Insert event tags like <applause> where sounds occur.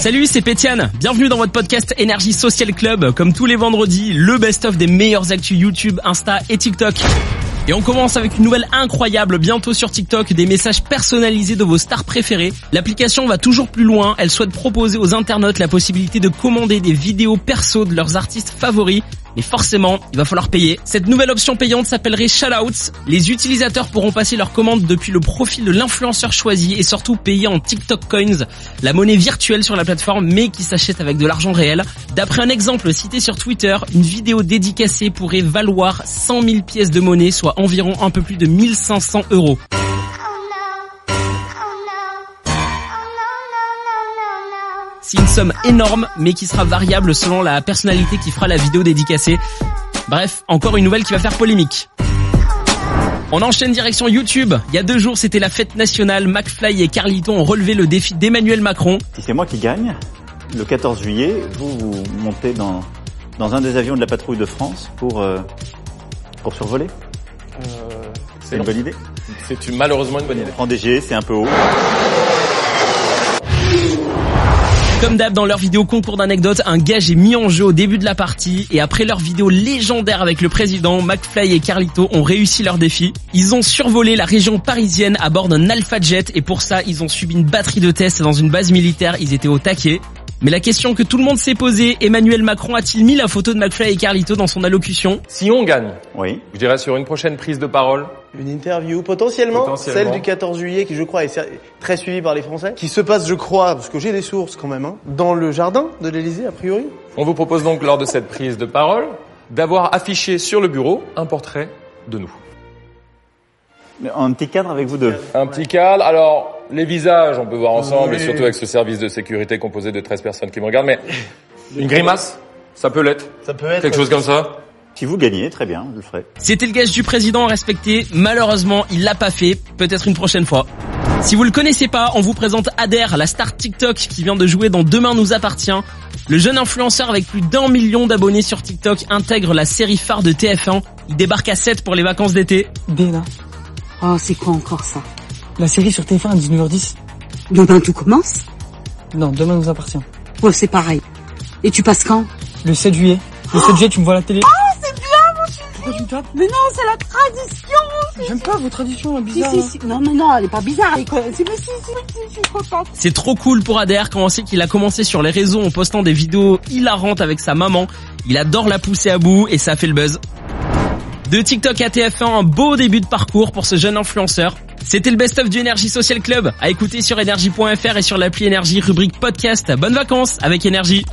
Salut, c'est Pétiane. Bienvenue dans votre podcast Énergie Social Club. Comme tous les vendredis, le best-of des meilleurs actus YouTube, Insta et TikTok. Et on commence avec une nouvelle incroyable bientôt sur TikTok, des messages personnalisés de vos stars préférées. L'application va toujours plus loin, elle souhaite proposer aux internautes la possibilité de commander des vidéos perso de leurs artistes favoris mais forcément, il va falloir payer. Cette nouvelle option payante s'appellerait Shoutouts. Les utilisateurs pourront passer leurs commandes depuis le profil de l'influenceur choisi et surtout payer en TikTok Coins, la monnaie virtuelle sur la plateforme mais qui s'achète avec de l'argent réel. D'après un exemple cité sur Twitter, une vidéo dédicacée pourrait valoir 100 000 pièces de monnaie, soit environ un peu plus de 1500 euros. C'est une somme énorme, mais qui sera variable selon la personnalité qui fera la vidéo dédicacée. Bref, encore une nouvelle qui va faire polémique. On enchaîne direction YouTube. Il y a deux jours, c'était la fête nationale. McFly et Carlito ont relevé le défi d'Emmanuel Macron. Si c'est moi qui gagne, le 14 juillet, vous, vous montez dans, dans un des avions de la patrouille de France pour, euh, pour survoler. Euh, c'est une bonne idée C'est malheureusement une bonne idée. En DG, c'est un peu haut. Comme d'hab dans leur vidéo concours d'anecdotes, un gage est mis en jeu au début de la partie et après leur vidéo légendaire avec le président, McFly et Carlito ont réussi leur défi. Ils ont survolé la région parisienne à bord d'un Alpha Jet et pour ça ils ont subi une batterie de tests dans une base militaire, ils étaient au taquet. Mais la question que tout le monde s'est posée, Emmanuel Macron a-t-il mis la photo de McFly et Carlito dans son allocution Si on gagne, oui. je dirais sur une prochaine prise de parole, une interview potentiellement, potentiellement, celle du 14 juillet qui je crois est très suivie par les Français, qui se passe je crois, parce que j'ai des sources quand même, hein, dans le jardin de l'Elysée a priori. On vous propose donc lors de cette prise de parole d'avoir affiché sur le bureau un portrait de nous. Un petit cadre avec vous deux. Un petit cadre. Alors, les visages, on peut voir ensemble, et surtout avec ce service de sécurité composé de 13 personnes qui me regardent, mais <laughs> une grimace, ça peut l'être. Ça peut être. Quelque chose comme ça. Si vous gagnez, très bien, je le ferai. C'était le gage du président à respecter. Malheureusement, il l'a pas fait. Peut-être une prochaine fois. Si vous le connaissez pas, on vous présente Ader, la star TikTok qui vient de jouer dans Demain nous appartient. Le jeune influenceur avec plus d'un million d'abonnés sur TikTok intègre la série phare de TF1. Il débarque à 7 pour les vacances d'été. Demain. Oh, c'est quoi encore ça? La série sur TF1 à 19h10. Demain tout commence Non, demain nous appartient. Ouais, c'est pareil. Et tu passes quand Le 7 juillet. Le 7 juillet, tu me vois à la télé. Oh, c'est bien, mon chéri Pourquoi tu me tapes Mais non, c'est la tradition J'aime pas vos traditions bizarres. Si, si, si. Non, mais non, elle est pas bizarre. Elle est... C'est mais si, si, si, je suis contente. C'est trop cool pour Ader quand on sait qu'il a commencé sur les réseaux en postant des vidéos hilarantes avec sa maman. Il adore la pousser à bout et ça fait le buzz. De TikTok à TF1, un beau début de parcours pour ce jeune influenceur. C'était le best-of du Énergie Social Club, à écouter sur énergie.fr et sur l'appli Énergie rubrique podcast. Bonnes vacances avec Énergie